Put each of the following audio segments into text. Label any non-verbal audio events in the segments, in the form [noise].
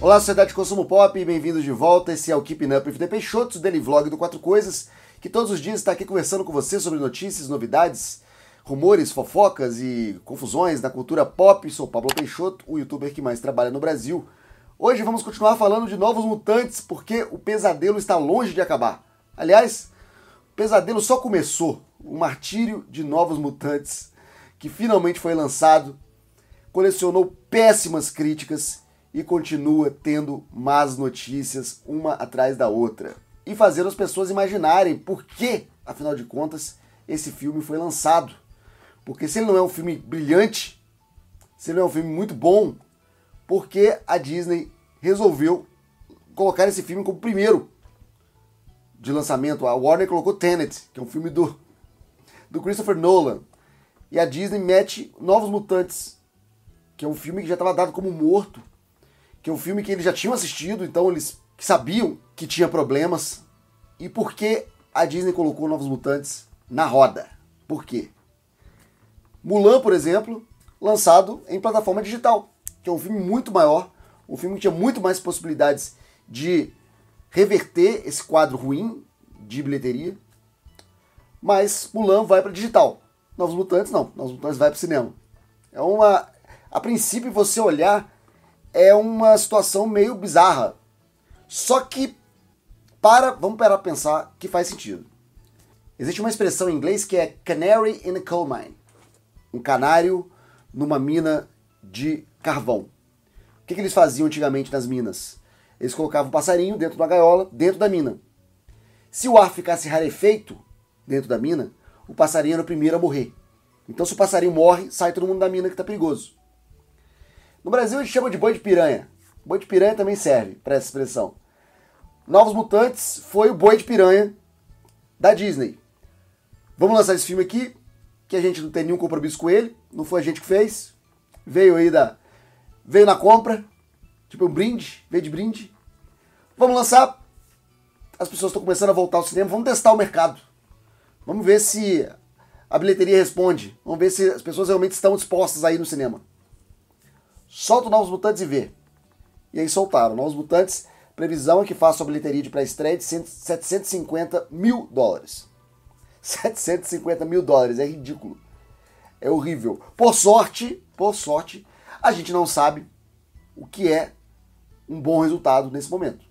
Olá, sociedade de consumo pop, bem-vindos de volta. Esse é o Keeping Up with the o daily vlog do Quatro Coisas, que todos os dias está aqui conversando com você sobre notícias, novidades, rumores, fofocas e confusões da cultura pop. Sou Pablo Peixoto, o youtuber que mais trabalha no Brasil. Hoje vamos continuar falando de novos mutantes, porque o pesadelo está longe de acabar. Aliás, o pesadelo só começou. O martírio de novos mutantes, que finalmente foi lançado, colecionou péssimas críticas e continua tendo más notícias uma atrás da outra. E fazendo as pessoas imaginarem por que, afinal de contas, esse filme foi lançado. Porque se ele não é um filme brilhante, se ele não é um filme muito bom, por que a Disney resolveu colocar esse filme como primeiro de lançamento? A Warner colocou Tenet, que é um filme do, do Christopher Nolan. E a Disney mete Novos Mutantes, que é um filme que já estava dado como morto que é um filme que eles já tinham assistido, então eles sabiam que tinha problemas. E por que a Disney colocou Novos Mutantes na roda? Por quê? Mulan, por exemplo, lançado em plataforma digital, que é um filme muito maior, um filme que tinha muito mais possibilidades de reverter esse quadro ruim de bilheteria. Mas Mulan vai para digital. Novos Mutantes não, Novos Mutantes vai para cinema. É uma a princípio você olhar é uma situação meio bizarra. Só que, para, vamos parar para pensar que faz sentido. Existe uma expressão em inglês que é canary in a coal mine. Um canário numa mina de carvão. O que, que eles faziam antigamente nas minas? Eles colocavam um passarinho dentro de uma gaiola, dentro da mina. Se o ar ficasse rarefeito dentro da mina, o passarinho era o primeiro a morrer. Então, se o passarinho morre, sai todo mundo da mina que está perigoso. No Brasil a gente chama de boi de piranha. Boi de piranha também serve para essa expressão. Novos Mutantes foi o boi de piranha da Disney. Vamos lançar esse filme aqui, que a gente não tem nenhum compromisso com ele, não foi a gente que fez. Veio aí da. Veio na compra, tipo um brinde, veio de brinde. Vamos lançar. As pessoas estão começando a voltar ao cinema, vamos testar o mercado. Vamos ver se a bilheteria responde. Vamos ver se as pessoas realmente estão dispostas a ir no cinema. Solta o Novos Mutantes e vê. E aí soltaram. Novos Mutantes, previsão é que faça a bilheteria de pré-estreia de 750 mil dólares. [laughs] 750 mil dólares, é ridículo. É horrível. Por sorte, por sorte, a gente não sabe o que é um bom resultado nesse momento.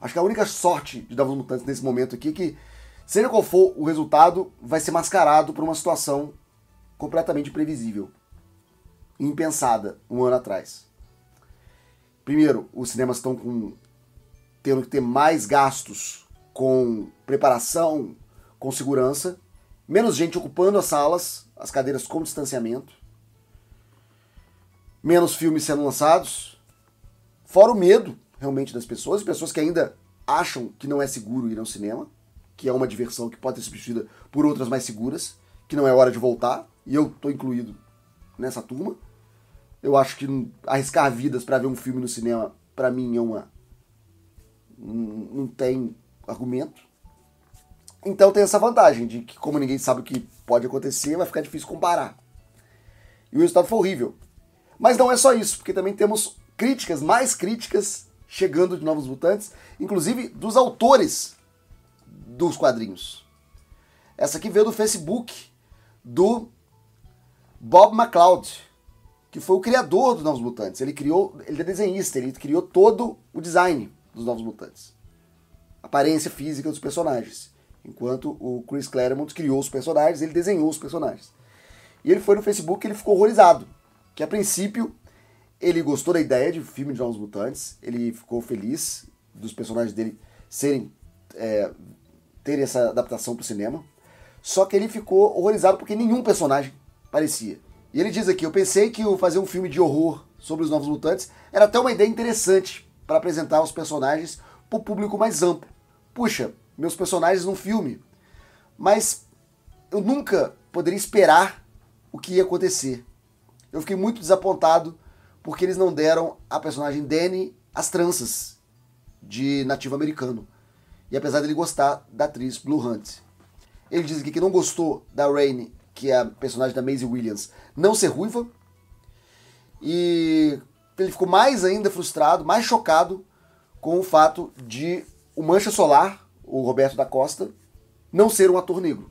Acho que a única sorte de Novos Mutantes nesse momento aqui é que, seja qual for o resultado, vai ser mascarado por uma situação completamente previsível impensada um ano atrás. Primeiro, os cinemas estão com, tendo que ter mais gastos com preparação, com segurança, menos gente ocupando as salas, as cadeiras com distanciamento, menos filmes sendo lançados, fora o medo realmente das pessoas, pessoas que ainda acham que não é seguro ir ao cinema, que é uma diversão que pode ser substituída por outras mais seguras, que não é hora de voltar, e eu estou incluído nessa turma. Eu acho que arriscar vidas para ver um filme no cinema, para mim, é uma. Não tem argumento. Então tem essa vantagem de que, como ninguém sabe o que pode acontecer, vai ficar difícil comparar. E o resultado foi horrível. Mas não é só isso, porque também temos críticas, mais críticas chegando de Novos Mutantes, inclusive dos autores dos quadrinhos. Essa aqui veio do Facebook do Bob McCloud que foi o criador dos Novos Mutantes. Ele criou, ele é desenhista, ele criou todo o design dos Novos Mutantes. A aparência física dos personagens. Enquanto o Chris Claremont criou os personagens, ele desenhou os personagens. E ele foi no Facebook e ele ficou horrorizado. Que a princípio ele gostou da ideia de filme de Novos Mutantes, ele ficou feliz dos personagens dele serem é, terem essa adaptação para o cinema. Só que ele ficou horrorizado porque nenhum personagem parecia. E ele diz aqui: Eu pensei que fazer um filme de horror sobre os Novos Mutantes era até uma ideia interessante para apresentar os personagens para o público mais amplo. Puxa, meus personagens num filme. Mas eu nunca poderia esperar o que ia acontecer. Eu fiquei muito desapontado porque eles não deram a personagem Danny as tranças de nativo americano. E apesar dele gostar da atriz Blue Hunt. Ele diz aqui que não gostou da Rain que é a personagem da Maisie Williams, não ser ruiva. E ele ficou mais ainda frustrado, mais chocado com o fato de o Mancha Solar, o Roberto da Costa, não ser um ator negro.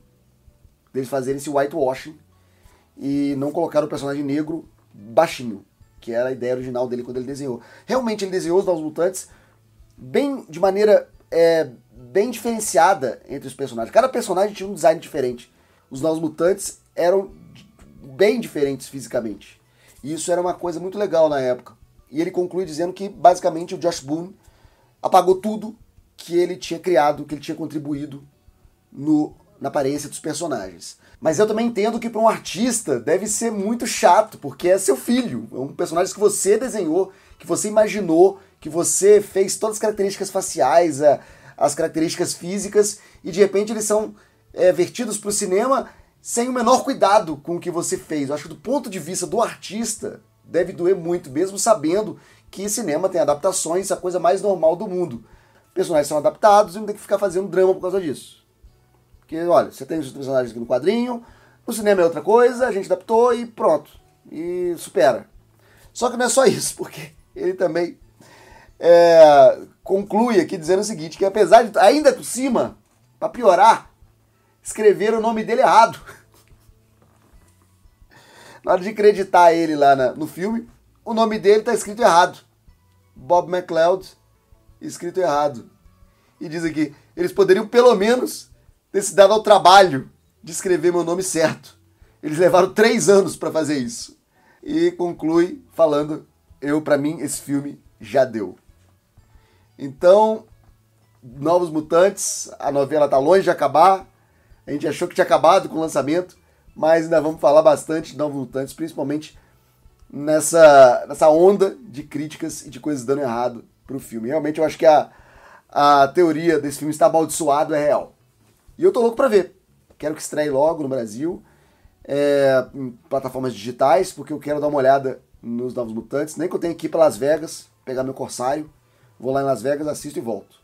Deles fazerem esse whitewashing e não colocar o personagem negro baixinho, que era a ideia original dele quando ele desenhou. Realmente ele desenhou os Novos Mutantes bem de maneira é, bem diferenciada entre os personagens. Cada personagem tinha um design diferente. Os Novos Mutantes eram bem diferentes fisicamente. E isso era uma coisa muito legal na época. E ele conclui dizendo que basicamente o Josh Boone apagou tudo que ele tinha criado, que ele tinha contribuído no, na aparência dos personagens. Mas eu também entendo que para um artista deve ser muito chato, porque é seu filho, é um personagem que você desenhou, que você imaginou, que você fez todas as características faciais, as características físicas, e de repente eles são é, vertidos para o cinema sem o menor cuidado com o que você fez. Eu acho que do ponto de vista do artista, deve doer muito, mesmo sabendo que cinema tem adaptações, a coisa mais normal do mundo. Personagens são adaptados e não tem que ficar fazendo drama por causa disso. Porque, olha, você tem os personagens aqui no quadrinho, no cinema é outra coisa, a gente adaptou e pronto. E supera. Só que não é só isso, [laughs] porque ele também é, conclui aqui dizendo o seguinte, que apesar de, ainda por cima, para piorar, escreveram o nome dele errado. Na hora de acreditar ele lá na, no filme, o nome dele está escrito errado. Bob McLeod, escrito errado. E diz aqui, eles poderiam pelo menos ter se dado ao trabalho de escrever meu nome certo. Eles levaram três anos para fazer isso. E conclui falando, eu para mim esse filme já deu. Então, Novos Mutantes, a novela tá longe de acabar. A gente achou que tinha acabado com o lançamento, mas ainda vamos falar bastante de Novos Mutantes, principalmente nessa, nessa onda de críticas e de coisas dando errado pro filme. Realmente eu acho que a, a teoria desse filme está amaldiçoado é real. E eu tô louco pra ver. Quero que estreie logo no Brasil, é, em plataformas digitais, porque eu quero dar uma olhada nos Novos Mutantes. Nem que eu tenha que ir para Las Vegas, pegar meu Corsário, vou lá em Las Vegas, assisto e volto.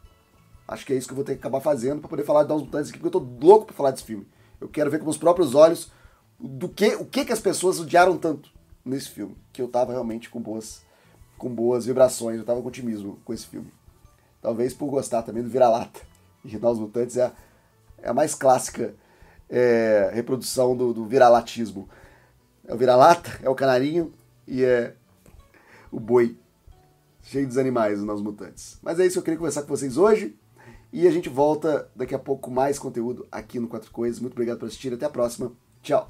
Acho que é isso que eu vou ter que acabar fazendo para poder falar de Novos Mutantes aqui, porque eu tô louco pra falar desse filme. Eu quero ver com os próprios olhos do que, o que, que as pessoas odiaram tanto nesse filme, que eu tava realmente com boas, com boas vibrações, eu tava com otimismo com esse filme. Talvez por gostar também do Vira-Lata. [laughs] E Novos Mutantes é a, é a mais clássica é, reprodução do, do vira-latismo. É o vira-lata, é o canarinho e é o boi. Cheio dos animais, Novos Mutantes. Mas é isso que eu queria conversar com vocês hoje. E a gente volta daqui a pouco com mais conteúdo aqui no Quatro Coisas. Muito obrigado por assistir. Até a próxima. Tchau.